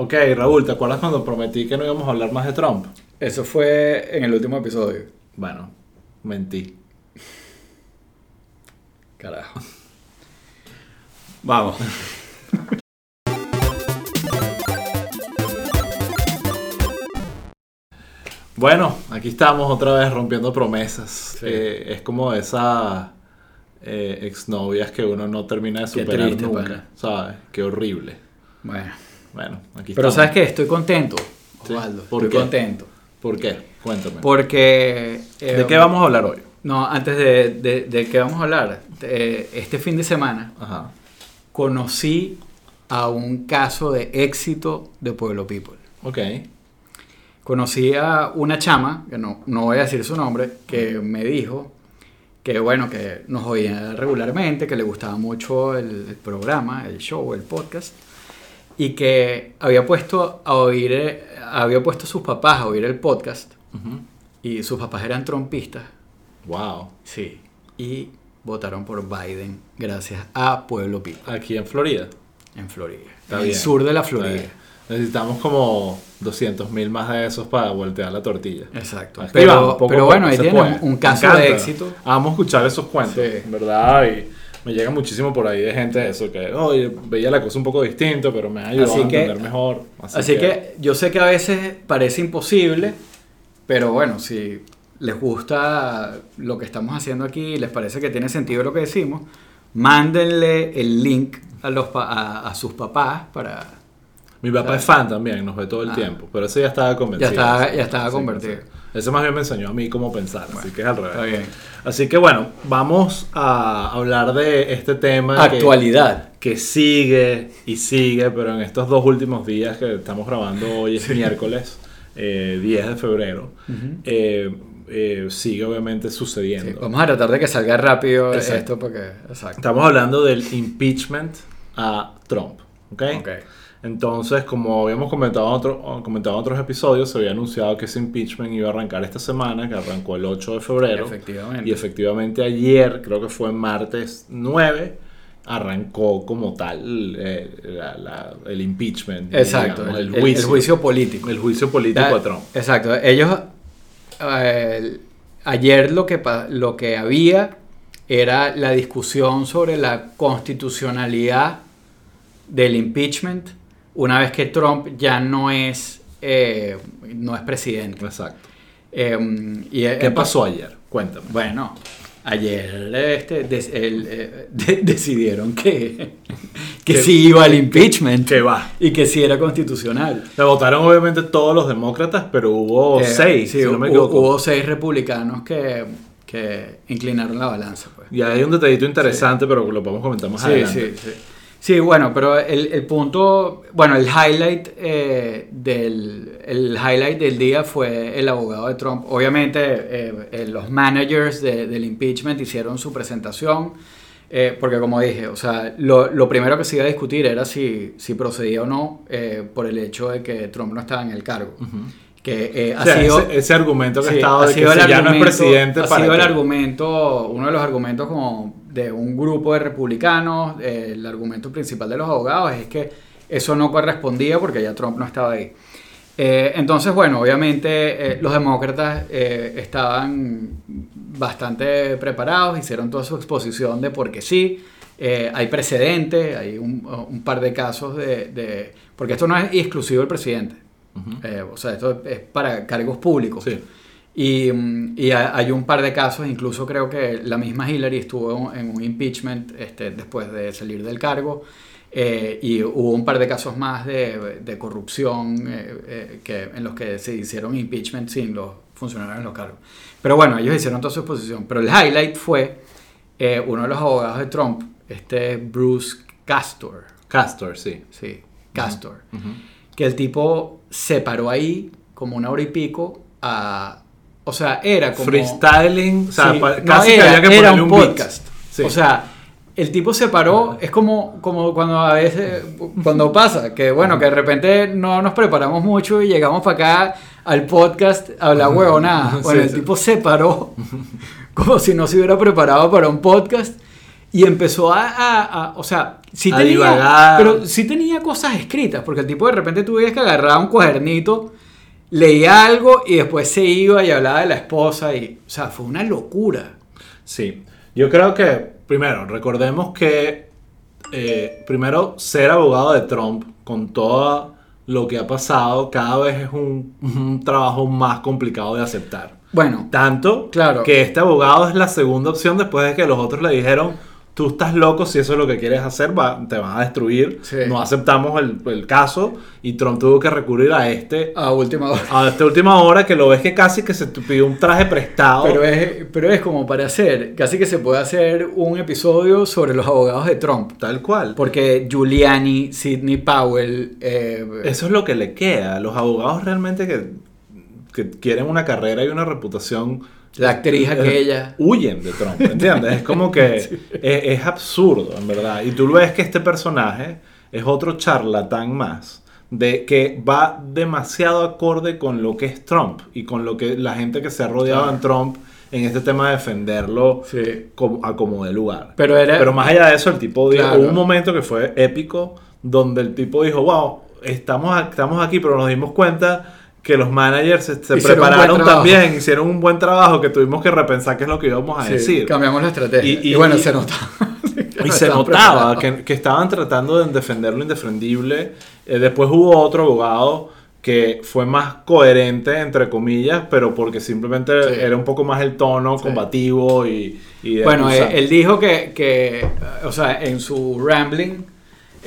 Ok, Raúl, ¿te acuerdas cuando prometí que no íbamos a hablar más de Trump? Eso fue en el último episodio. Bueno, mentí. Carajo. Vamos. Bueno, aquí estamos otra vez rompiendo promesas. Sí. Eh, es como esas eh, exnovias que uno no termina de superar triste, nunca. pana. ¿Sabes? Qué horrible. Bueno. Bueno, aquí Pero estamos. ¿sabes qué? Estoy contento, Sí. Osvaldo. ¿Por Estoy qué? contento. ¿Por qué? Cuéntame. Porque... eh, ¿De qué vamos a hablar hoy? No, antes de, de, de qué vamos a hablar. eh, este fin de semana Ajá. conocí a un caso de éxito de Pueblo People. Ok. Conocí a una chama, que no, no voy a decir su nombre, que me dijo que bueno, que nos oía regularmente, que le gustaba mucho el, el programa, el show, el podcast, y que había puesto a oír, eh, había puesto a sus papás a oír el podcast, y sus papás eran trompistas, Wow. sí, y votaron por Biden gracias a Pueblo People Aquí en Florida. en Florida, Está en el bien. sur de la Florida. bien. Necesitamos como 200 mil más de esos para voltear la tortilla. Exacto. Aquí Pero, vamos, poco a pero poco, bueno, ahí tienen un caso de éxito. Vamos a escuchar esos cuentos, Sí. ¿verdad? Y me llega muchísimo por ahí de gente eso que, oye, veía la cosa un poco distinto, pero me ha ayudado Así a que- entender mejor. Así, que... yo sé que a veces parece imposible, pero bueno, si les gusta lo que estamos haciendo aquí, les parece que tiene sentido lo que decimos, mándenle el link a, los a, a sus papás para... Mi papá es fan también, nos ve todo el Ah. tiempo, pero ese ya estaba convencido. Ya estaba- ya estaba convertido. Sí. Ese más bien me enseñó a mí cómo pensar, así que es al revés. Está bien. Así que bueno, vamos a hablar de este tema. que- Actualidad. que sigue y sigue, pero en estos dos últimos días que estamos grabando hoy es miércoles eh, 10 de febrero, eh, eh, sigue obviamente Sí, sucediendo. vamos a tratar de que salga rápido Exacto. esto porque... Exacto. Estamos hablando del impeachment a Trump, ¿ok? Ok. Entonces, como habíamos comentado en, otro- comentado en otros episodios, se había anunciado que ese impeachment iba a arrancar esta semana, que arrancó el 8 de febrero. Efectivamente. Y efectivamente ayer, creo que fue martes 9, arrancó como tal eh, la- la- el impeachment. Exacto, digamos, el, el- el juicio político. El juicio político Ya, a Trump. Exacto. Ellos. eh, ayer lo que, lo que había era la discusión sobre la constitucionalidad del impeachment una vez que Trump ya no es, eh, no es presidente. Exacto. Eh, y, ¿Qué pasó ayer? Cuéntame. Bueno, ayer este, des- el, eh, de- decidieron que, que Que- sí iba al impeachment Que va. y que sí era constitucional. Le votaron obviamente todos los demócratas, pero hubo Eh, seis, sí, si no me equivoco. Hubo seis republicanos que, que inclinaron la balanza. Pues. Y hay un detallito interesante, pero lo podemos comentar más Sí, adelante. sí, sí. Sí, bueno, pero el, el punto, bueno, el highlight eh, del el highlight del día fue el abogado de Trump. Obviamente, eh, eh, los managers de- del impeachment hicieron su presentación, porque como dije, o sea, lo, lo primero que se iba a discutir era si, si procedía o no por el hecho de que Trump no estaba en el cargo. Que eh, O ha sea, sido- ese, ese argumento que Sí, ha estado que sido si el ya no es presidente ha para sido el argumento, uno de los argumentos como de un grupo de republicanos, eh, el argumento principal de los abogados es que eso no correspondía porque ya Trump no estaba ahí. Eh, entonces, bueno, obviamente eh, los demócratas eh, estaban bastante preparados, hicieron toda su exposición de por qué sí, hay precedentes, hay un, un par de casos de, de- Porque esto no es exclusivo del presidente, o sea, esto es para cargos públicos. Sí. Y, mm, y ha- hay un par de casos, incluso creo que la misma Hillary estuvo en un impeachment este, después de salir del cargo. eh, y hubo un par de casos más de, de corrupción eh, eh, que, en los que se hicieron impeachment sin los funcionarios en los cargos. Pero bueno, ellos hicieron toda su exposición. Pero el highlight fue eh, uno de los abogados de Trump, este Bruce Castor. Castor, sí. Sí, Castor Ujú. que el tipo se paró ahí como una hora y pico a... O sea, era como... Freestyling, o sea, Sí, pa- no, casi que era, había que era ponerle un un podcast. Sí. O sea, el tipo se paró, es como, como cuando a veces, cuando pasa, que bueno, que de repente no nos preparamos mucho y llegamos para acá al podcast a hablar huevonada. Bueno, Sí, el tipo se paró como si no se hubiera preparado para un podcast y empezó a, a- a- o sea, sí A tenía, divagar. pero sí tenía cosas escritas, porque el tipo de repente tú veías que agarraba un cuadernito, leía algo y después se iba y hablaba de la esposa y, o sea, fue una locura. Sí, yo creo que, primero, recordemos que, eh, primero, ser abogado de Trump con todo lo que ha pasado cada vez es un, un trabajo más complicado de aceptar. Bueno, Tanto Claro. que este abogado es la segunda opción después de que los otros le dijeron, tú estás loco, si eso es lo que quieres hacer, va- te van a destruir. Sí. No aceptamos el, el caso y Trump tuvo que recurrir a este. a última hora. A esta última hora que lo ves que casi que se te pidió un traje prestado. Pero es, pero es como para hacer, casi que se puede hacer un episodio sobre los abogados de Trump. Tal cual. Porque Giuliani, Sidney Powell, eh, Eso es lo que le queda. Los abogados realmente que, que quieren una carrera y una reputación la actriz aquella. huyen de Trump, ¿entiendes? Es como que es, es absurdo, en verdad. Y tú ves que este personaje es otro charlatán más, de que va demasiado acorde con lo que es Trump y con lo que la gente que se ha rodeado en Trump en este tema de defenderlo Sí. como, a como de lugar. Pero era. Pero más allá de eso, el tipo dijo, Claro. hubo un momento que fue épico donde el tipo dijo, wow, estamos, estamos aquí, pero nos dimos cuenta que los managers se, prepararon también, hicieron un buen trabajo, que tuvimos que repensar qué es lo que íbamos a sí, decir. cambiamos la estrategia. Y- Y, y- bueno, y- se notaba. Y se notaba que, que estaban tratando de defender lo indefendible. Eh, después hubo otro abogado que fue más coherente, entre comillas, pero porque simplemente Sí. era un poco más el tono combativo y... Bueno, acusar. eh, él dijo que, que, o sea, en su rambling,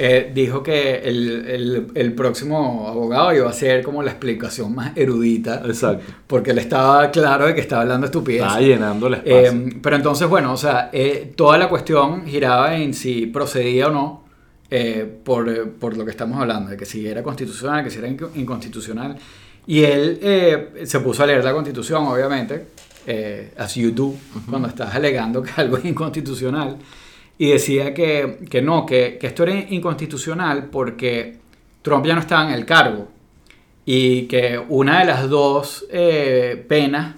eh, dijo que el, el- el próximo abogado iba a ser como la explicación más erudita, Exacto. porque él estaba claro de que estaba hablando estupidez. Estaba llenando el espacio. Eh, pero entonces, bueno, o sea, eh, toda la cuestión giraba en si procedía o no eh, por, eh, por lo que estamos hablando, de que si era constitucional, que si era inco- inconstitucional. Y él eh, se puso a leer la constitución, obviamente, as you do, cuando estás alegando que algo es inconstitucional. Y decía que, que no, que, que esto era inconstitucional porque Trump ya no estaba en el cargo. Y que una de las dos eh, penas,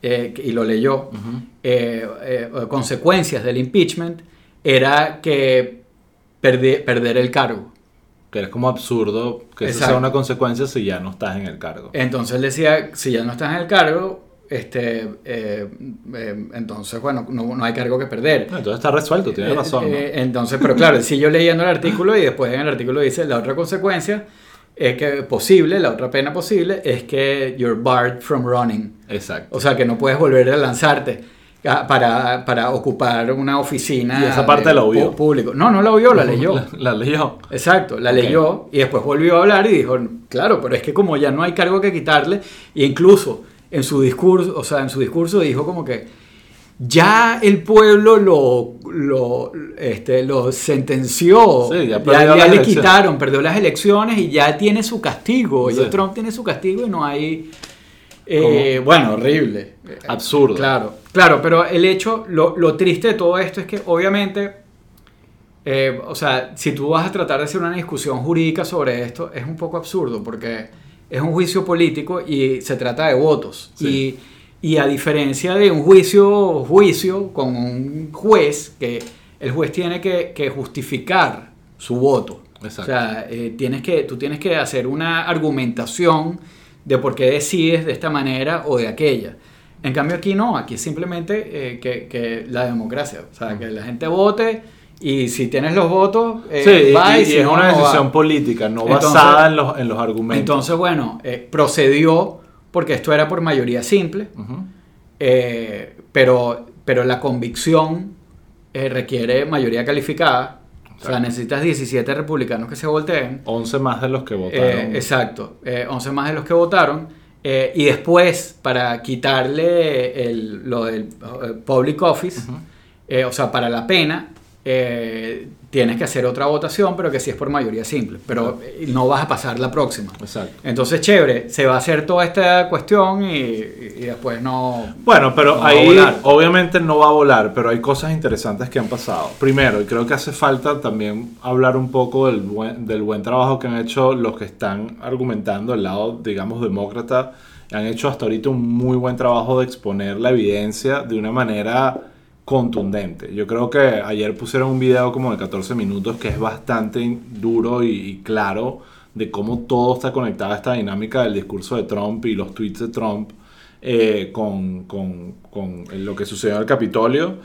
eh, y lo leyó, eh, eh, consecuencias del impeachment, era que perdi- perder el cargo. Que es como absurdo que eso sea una consecuencia si ya no estás en el cargo. Entonces él decía, si ya no estás en el cargo, este, eh, eh, entonces, bueno, no, no hay cargo que perder. Entonces está resuelto, tienes Eh, razón. ¿no? eh, entonces, pero claro, él siguió leyendo el artículo y después en el artículo dice, la otra consecuencia es que posible, la otra pena posible es que you're barred from running. Exacto. O sea, que no puedes volver a lanzarte a- para, para ocupar una oficina Y esa parte de la pu- público. No, no la oyó, la leyó. La, la leyó. Exacto, la Ok. leyó y después volvió a hablar y dijo, claro, pero es que como ya no hay cargo que quitarle, e incluso en su discurso, o sea, en su discurso dijo como que ya el pueblo lo, lo, este, lo sentenció, Sí, ya ya, le quitaron, perdió las elecciones y ya tiene su castigo, Sí. ya Trump tiene su castigo y no hay... eh, bueno, horrible. Absurdo. Claro, claro, pero el hecho, lo, lo triste de todo esto es que obviamente, eh, o sea, si tú vas a tratar de hacer una discusión jurídica sobre esto, es un poco absurdo porque es un juicio político y se trata de votos. Sí. Y, y a diferencia de un juicio, juicio con un juez, que el juez tiene que, que justificar su voto. Exacto. O sea, eh, tienes que, tú tienes que hacer una argumentación de por qué decides de esta manera o de aquella. En cambio aquí no, aquí es simplemente eh, que, que la democracia, o sea, que la gente vote y si tienes los votos, eh, sí, va y, y, si y es no, una no decisión política, no Entonces- basada en los, en los argumentos. Entonces, bueno, eh, procedió porque esto era por mayoría simple, eh, pero, pero la convicción requiere mayoría calificada. O sea, necesitas 17 republicanos que se volteen. 11 más de los que votaron. Exacto, eh, 11 más de los que votaron. y después, para quitarle el- lo del public office, o sea, para la pena, eh, tienes que hacer otra votación, pero que sí es por mayoría simple. Pero no vas a pasar la próxima. Exacto. Entonces, chévere, se va a hacer toda esta cuestión y, y después no. Bueno, pero No ahí obviamente no va a volar, pero hay cosas interesantes que han pasado. Primero, y creo que hace falta también hablar un poco del buen, del buen trabajo que han hecho los que están argumentando el lado, digamos, demócrata. Han hecho hasta ahorita un muy buen trabajo de exponer la evidencia de una manera contundente. Yo creo que ayer pusieron un video como de 14 minutos que es bastante duro y, y claro de cómo todo está conectado a esta dinámica del discurso de Trump y los tweets de Trump eh, con, con, con lo que sucedió en el Capitolio.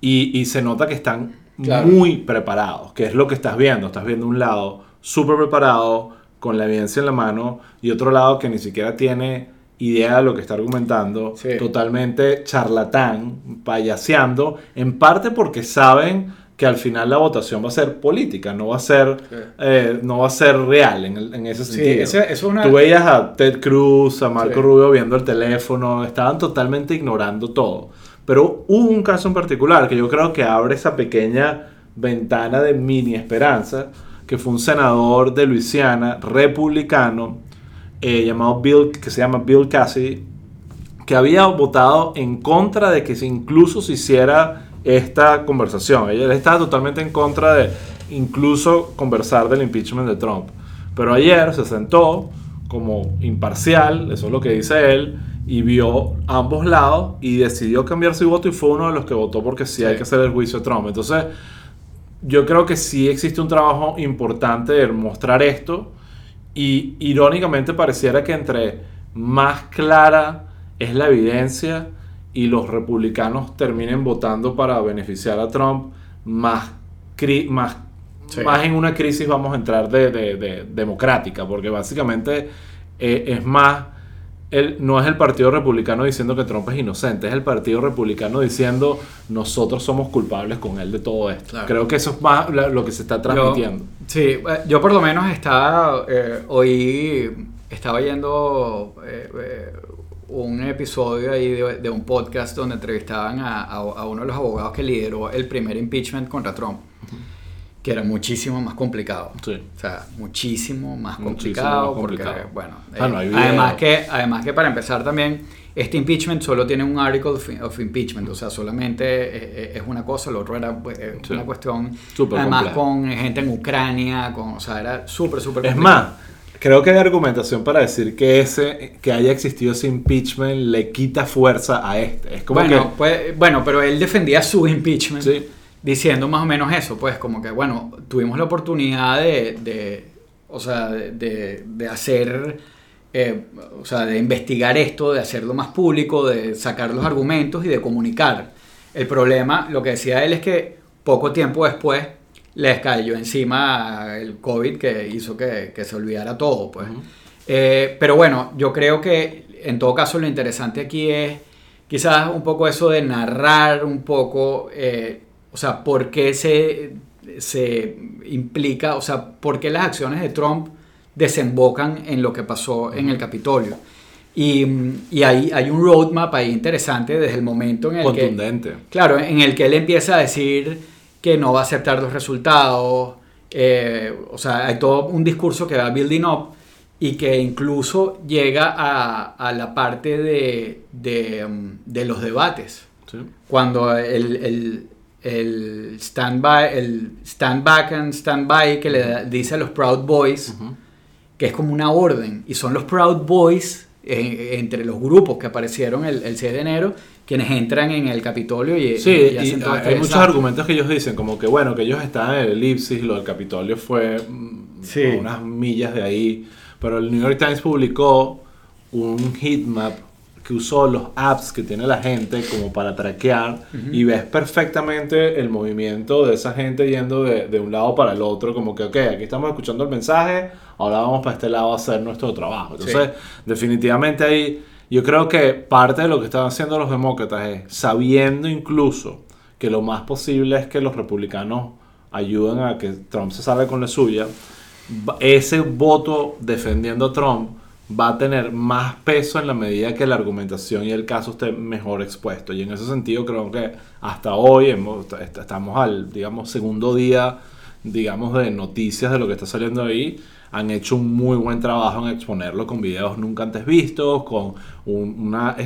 Y, y se nota que están Claro. muy preparados, que es lo que estás viendo. Estás viendo un lado súper preparado, con la evidencia en la mano, y otro lado que ni siquiera tiene idea de lo que está argumentando, Sí. totalmente charlatán, payaseando, en parte porque saben que al final la votación va a ser política, no va a ser, Sí. eh, no va a ser real en, el- en ese Sí, sentido. ese- eso es una... Tú veías a Ted Cruz, a Marco Sí. Rubio viendo el teléfono, estaban totalmente ignorando todo. Pero hubo un caso en particular que yo creo que abre esa pequeña ventana de mini esperanza, que fue un senador de Luisiana, republicano, eh, llamado Bill, que se llama Bill Cassidy, que había votado en contra de que incluso se hiciera esta conversación. Él estaba totalmente en contra de incluso conversar del impeachment de Trump. Pero ayer se sentó como imparcial, eso es lo que dice él, y vio ambos lados y decidió cambiar su voto y fue uno de los que votó porque sí, hay Sí. que hacer el juicio de Trump. Entonces, yo creo que sí existe un trabajo importante de mostrar esto y irónicamente pareciera que entre más clara es la evidencia y los republicanos terminen votando para beneficiar a Trump, más, cri- más, Sí. más en una crisis vamos a entrar de, de- de- democrática, porque básicamente eh, es más, el, no es el Partido Republicano diciendo que Trump es inocente, es el Partido Republicano diciendo nosotros somos culpables con él de todo esto. Claro. Creo que eso es más lo que se está transmitiendo. Yo, sí, eh, yo por lo menos estaba, eh, hoy estaba yendo eh, eh, un episodio ahí de, de un podcast donde entrevistaban a, a- a uno de los abogados que lideró el primer impeachment contra Trump, que era muchísimo más complicado. Sí. O sea, muchísimo más Muchísimo complicado, más complicado. porque, bueno, Ah, eh, no además, que, además que para empezar también, este impeachment solo tiene un article of, impeachment, o sea, solamente eh, eh, es una cosa, lo otro era una cuestión, Súper además complejo. con gente en Ucrania, con, o sea, era súper, súper Es complicado. más, creo que hay argumentación para decir que ese que haya existido ese impeachment le quita fuerza a este. Es como bueno, que pues, bueno, pero él defendía su impeachment Sí. Diciendo más o menos eso, pues como que, bueno, tuvimos la oportunidad de, de o sea, de, de- hacer, eh, o sea, de investigar esto, de hacerlo más público, de sacar los argumentos y de comunicar. El problema, lo que decía él es que poco tiempo después les cayó encima el COVID que hizo que, que se olvidara todo, pues. Eh, pero bueno, yo creo que en todo caso lo interesante aquí es quizás un poco eso de narrar un poco, eh, o sea, por qué se, se implica, o sea, por qué las acciones de Trump desembocan en lo que pasó en el Capitolio. Y, y hay, hay un roadmap ahí interesante desde el momento en el que... contundente. Claro, en el que él empieza a decir que no va a aceptar los resultados. eh, o sea, hay todo un discurso que va building up y que incluso llega a, a la parte de, de, de los debates. Sí. Cuando el, el, el stand, by, el stand back and stand by que le da- dice a los Proud Boys, que es como una orden, y son los Proud Boys eh, entre los grupos que aparecieron el, el 6 de enero, quienes entran en el Capitolio y, Sí, y y hacen todo hay muchos argumentos que ellos dicen, como que bueno, que ellos estaban en el elipsis, lo del Capitolio fue mm, Sí. unas millas de ahí, pero el New York Times publicó un heatmap que usó los apps que tiene la gente como para traquear y ves perfectamente el movimiento de esa gente yendo de, de un lado para el otro, como que, ok, aquí estamos escuchando el mensaje, ahora vamos para este lado a hacer nuestro trabajo. Entonces, definitivamente ahí, yo creo que parte de lo que están haciendo los demócratas es sabiendo incluso que lo más posible es que los republicanos ayuden a que Trump se salga con la suya, ese voto defendiendo a Trump va a tener más peso en la medida que la argumentación y el caso esté mejor expuesto. Y en ese sentido creo que hasta hoy hemos- est- estamos al, digamos, segundo día, digamos, de noticias de lo que está saliendo ahí. Han hecho un muy buen trabajo en exponerlo con videos nunca antes vistos, con un, una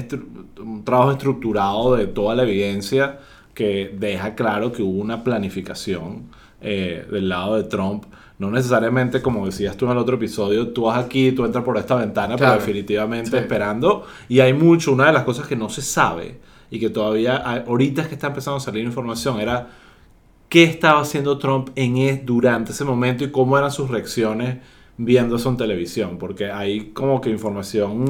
un trabajo estructurado de toda la evidencia que deja claro que hubo una planificación eh, del lado de Trump. No necesariamente, como decías tú en el otro episodio, tú vas aquí, tú entras por esta ventana, Claro. pero definitivamente Sí. esperando. Y hay mucho, una de las cosas que no se sabe y que todavía ahorita es que está empezando a salir información, era qué estaba haciendo Trump en e, durante ese momento y cómo eran sus reacciones viendo eso en televisión, porque hay como que información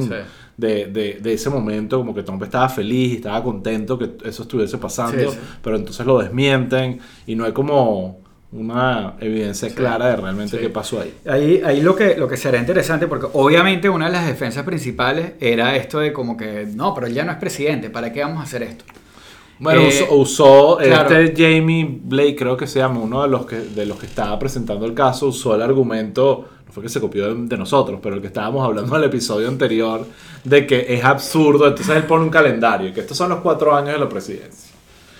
de, de, de, ese momento, como que Trump estaba feliz y estaba contento que eso estuviese pasando, pero entonces lo desmienten y no hay como una evidencia clara de realmente qué pasó ahí. Ahí, ahí lo, que, lo que será interesante, porque obviamente una de las defensas principales era esto de como que, no, pero él ya no es presidente, ¿para qué vamos a hacer esto? Bueno, eh, usó, este Jamie Blake, creo que se llama, uno de los que, de los que estaba presentando el caso, usó el argumento, no fue que se copió de, nosotros, pero el que estábamos hablando en el episodio anterior, de que es absurdo, entonces él pone un calendario, que estos son los cuatro años de la presidencia.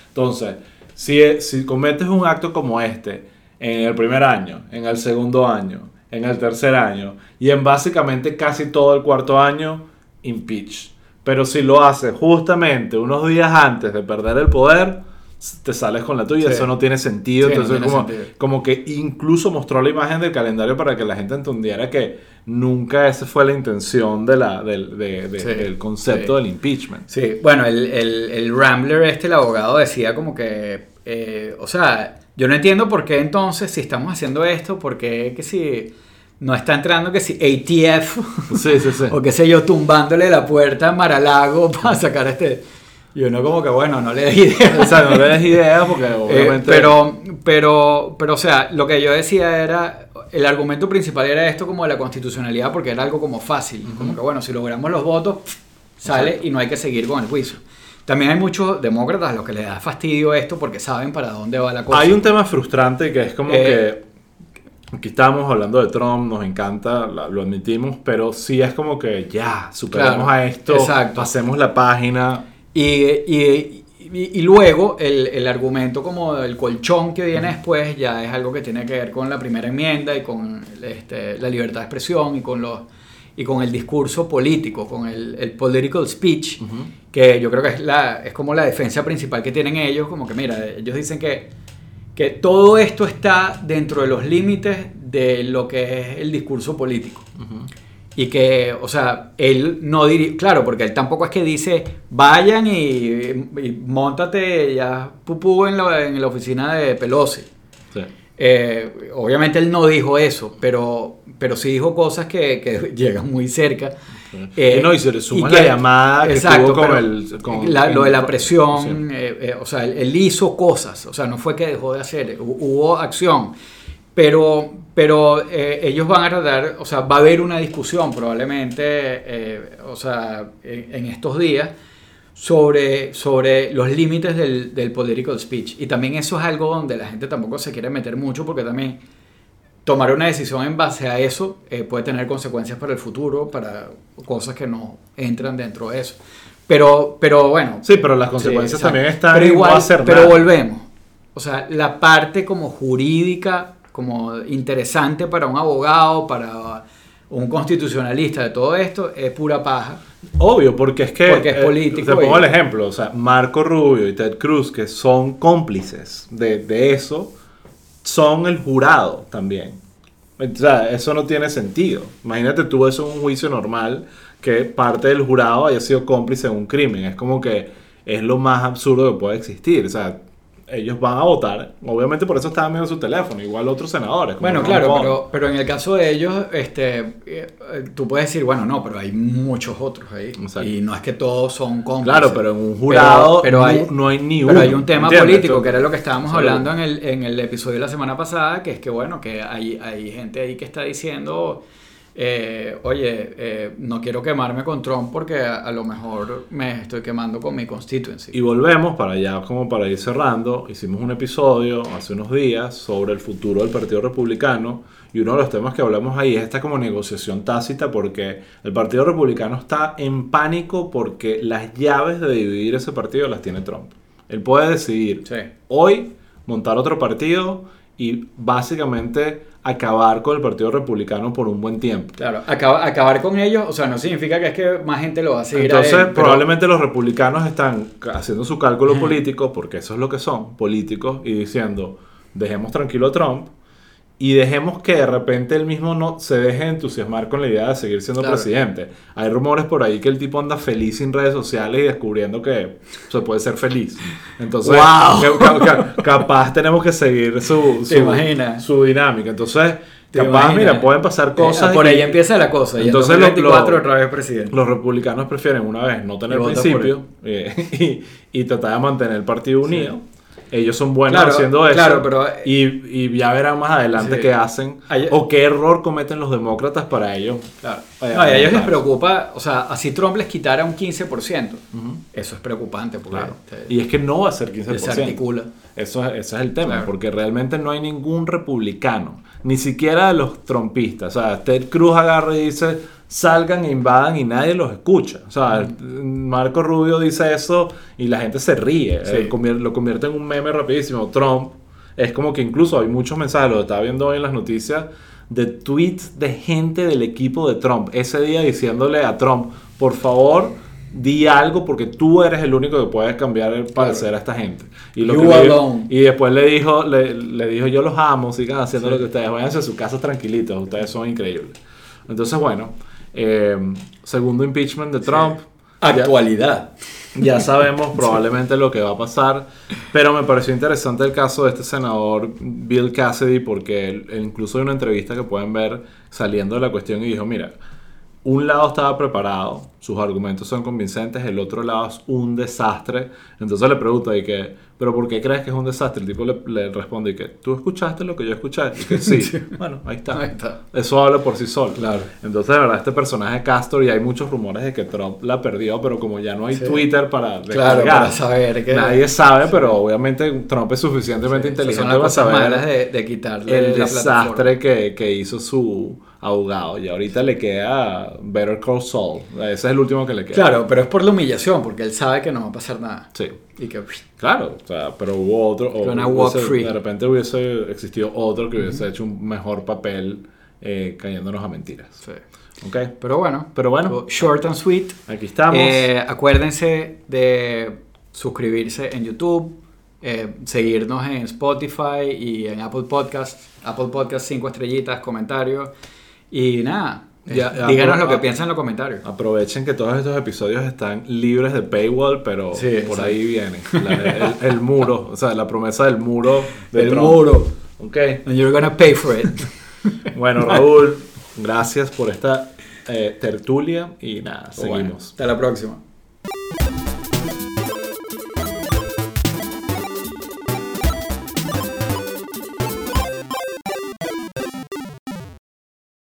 Entonces, si, cometes un acto como este en el primer año, en el segundo año, en el tercer año y en básicamente casi todo el cuarto año, impeach. Pero si lo haces justamente unos días antes de perder el poder, te sales con la tuya, eso no tiene sentido. Entonces, como, como que incluso mostró la imagen del calendario para que la gente entendiera que nunca esa fue la intención de la, del, del concepto del impeachment. Sí, bueno, el, el, el, Rambler, este, el abogado, decía como que, eh, o sea, yo no entiendo por qué entonces, si estamos haciendo esto, por qué que si no está entrando que si ATF, sí, sí, sí. o qué sé yo, tumbándole la puerta a Maralago para sacar este y uno como que, bueno, no le des ideas. O sea, no le des ideas porque eh, obviamente... pero, pero, pero, o sea, lo que yo decía era, el argumento principal era esto como de la constitucionalidad porque era algo como fácil. Como que, bueno, si logramos los votos, sale y no hay que seguir con el juicio. También hay muchos demócratas a los que les da fastidio esto porque saben para dónde va la cosa. Hay un tema frustrante que es como eh, que... Aquí estamos hablando de Trump, nos encanta, lo admitimos, pero sí es como que ya, superamos a esto, pasemos la página, y, y, luego el, el, argumento como el colchón que viene después ya es algo que tiene que ver con la primera enmienda y con este, la libertad de expresión y con los y con el discurso político, con el, el political speech, que yo creo que es, la, es como la defensa principal que tienen ellos, como que mira, ellos dicen que, que todo esto está dentro de los límites de lo que es el discurso político. Y que, o sea, él no diría, claro, porque él tampoco es que dice, vayan y, y montate ya pupú en la, en la oficina de Pelosi. Eh, obviamente él no dijo eso, pero, pero sí dijo cosas que, que llegan muy cerca. Eh, no, y se le suma la llamada que tuvo con el... Con, lo de la presión, eh, o sea, él, él, hizo cosas, o sea, no fue que dejó de hacer, hubo acción. Pero, pero eh, ellos van a tratar, o sea, va a haber una discusión probablemente, eh, o sea, en, estos días sobre, sobre los límites del, del political speech. Y también eso es algo donde la gente tampoco se quiere meter mucho porque también tomar una decisión en base a eso eh, puede tener consecuencias para el futuro, para cosas que no entran dentro de eso. Pero, pero bueno. Sí, pero las consecuencias también están pero igual, Pero volvemos. O sea, la parte como jurídica como interesante para un abogado, para un constitucionalista de todo esto, es pura paja. Obvio, porque es que... Porque es eh, político. te pongo el ejemplo, o sea, Marco Rubio y Ted Cruz, que son cómplices de, de eso, son el jurado también. O sea, eso no tiene sentido. Imagínate tú eso en un juicio normal, que parte del jurado haya sido cómplice de un crimen. Es como que es lo más absurdo que puede existir. O sea, ellos van a votar. Obviamente por eso estaban viendo su teléfono, igual otros senadores. Bueno, claro, pero, pero, en el caso de ellos, este, eh, tú puedes decir, bueno, no, pero hay muchos otros ahí. Y no es que todos son cómplices. Claro, pero en un jurado pero, hay, no, hay ni uno. Pero hay un tema político, que era lo que estábamos hablando en el, en el episodio de la semana pasada, que es que, bueno, que hay, hay gente ahí que está diciendo eh, oye, eh, no quiero quemarme con Trump porque a, lo mejor me estoy quemando con mi constituency. Y volvemos para allá, como para ir cerrando. Hicimos un episodio hace unos días sobre el futuro del Partido Republicano y uno de los temas que hablamos ahí es esta como negociación tácita porque el Partido Republicano está en pánico porque las llaves de dividir ese partido las tiene Trump. Él puede decidir hoy montar otro partido y básicamente acabar con el Partido Republicano por un buen tiempo. Claro, acabar con ellos, o sea, no significa que es que más gente lo va a seguir. Entonces, probablemente los republicanos están haciendo su cálculo político, porque eso es lo que son, políticos, y diciendo, dejemos tranquilo a Trump y dejemos que de repente él mismo no se deje entusiasmar con la idea de seguir siendo Claro. presidente. Hay rumores por ahí que el tipo anda feliz sin redes sociales y descubriendo que se puede ser feliz. Entonces, ¡Wow! ca- ca- capaz tenemos que seguir su, ¿Te su, su dinámica. Entonces, ¿Te capaz, imaginas? mira, pueden pasar cosas. Eh, por y- ahí empieza la cosa. Y Entonces, Entonces, lo- 24 lo- otra vez presidente. Los republicanos prefieren una vez no tener principio eh, y, y tratar de mantener el partido unido. Ellos son buenos Claro, haciendo eso. claro, pero- y, y ya verán más adelante Sí. qué hacen o qué error cometen los demócratas para ellos. Claro. No, a ellos les preocupa, o sea, así Trump les quitara un 15%. Ujú. Eso es preocupante porque Claro. te- Y es que no va a ser se 15%. articula. Eso, es- ese es el tema, Claro. porque realmente no hay ningún republicano, ni siquiera de los trompistas. O sea, Ted Cruz agarra y dice, salgan e invadan y nadie los escucha. O sea, Marco Rubio dice eso y la gente se ríe, Sí. eh, lo convierte en un meme rapidísimo. Trump es como que incluso hay muchos mensajes, lo estaba viendo hoy en las noticias, de tweets de gente del equipo de Trump ese día diciéndole a Trump, por favor, di algo porque tú eres el único que puede cambiar el parecer a esta gente. Y, lo You que le y después le dijo, le, le dijo, yo los amo, sigan haciendo lo que ustedes, váyanse a sus casas tranquilitos, ustedes son increíbles. Entonces, bueno, eh, segundo impeachment de Trump. Ya- Actualidad. ya sabemos probablemente lo que va a pasar, pero me pareció interesante el caso de este senador Bill Cassidy porque él incluso hay una entrevista que pueden ver saliendo de la cuestión y dijo, mira, un lado estaba preparado, sus argumentos son convincentes, el otro lado es un desastre. Entonces le pregunto y que, ¿pero por qué crees que es un desastre? El tipo le, le responde y que, ¿tú escuchaste lo que yo escuché? Y que sí. bueno, ahí está. Ahí está. Eso habla por sí solo. Claro. Entonces, de verdad, este personaje Castor, y hay muchos rumores de que Trump la perdió, pero como ya no hay Sí. Twitter para Claro, para saber que- Nadie sabe, pero obviamente Trump es suficientemente Esas inteligente para saber de, de quitarle el desastre que, que hizo su abogado. Y ahorita le queda Better Call Saul. Ese es el último que le queda. Claro, pero es por la humillación, porque él sabe que no va a pasar nada. Sí. Y que Claro, o sea, pero hubo otro. o hubiese- free. De repente hubiese existido otro que hubiese hecho un mejor papel eh, cayéndonos a mentiras. sí. ¿Ok? Pero bueno, Pero bueno. short and sweet. Aquí estamos. Eh, acuérdense de suscribirse en YouTube, eh, seguirnos en Spotify y en Apple Podcast. Apple Podcast 5 estrellitas, comentarios. Y nada, eh, Ya, díganos lo que piensan en los comentarios. Aprovechen que todos estos episodios están libres de paywall, pero Sí, por sí. ahí viene. La- el, el muro, o sea, la promesa del muro. De El Trump. muro. Ok. And you're gonna pay for it. Bueno, Raúl, gracias por esta eh, tertulia y nada, Bueno, seguimos. hasta la próxima.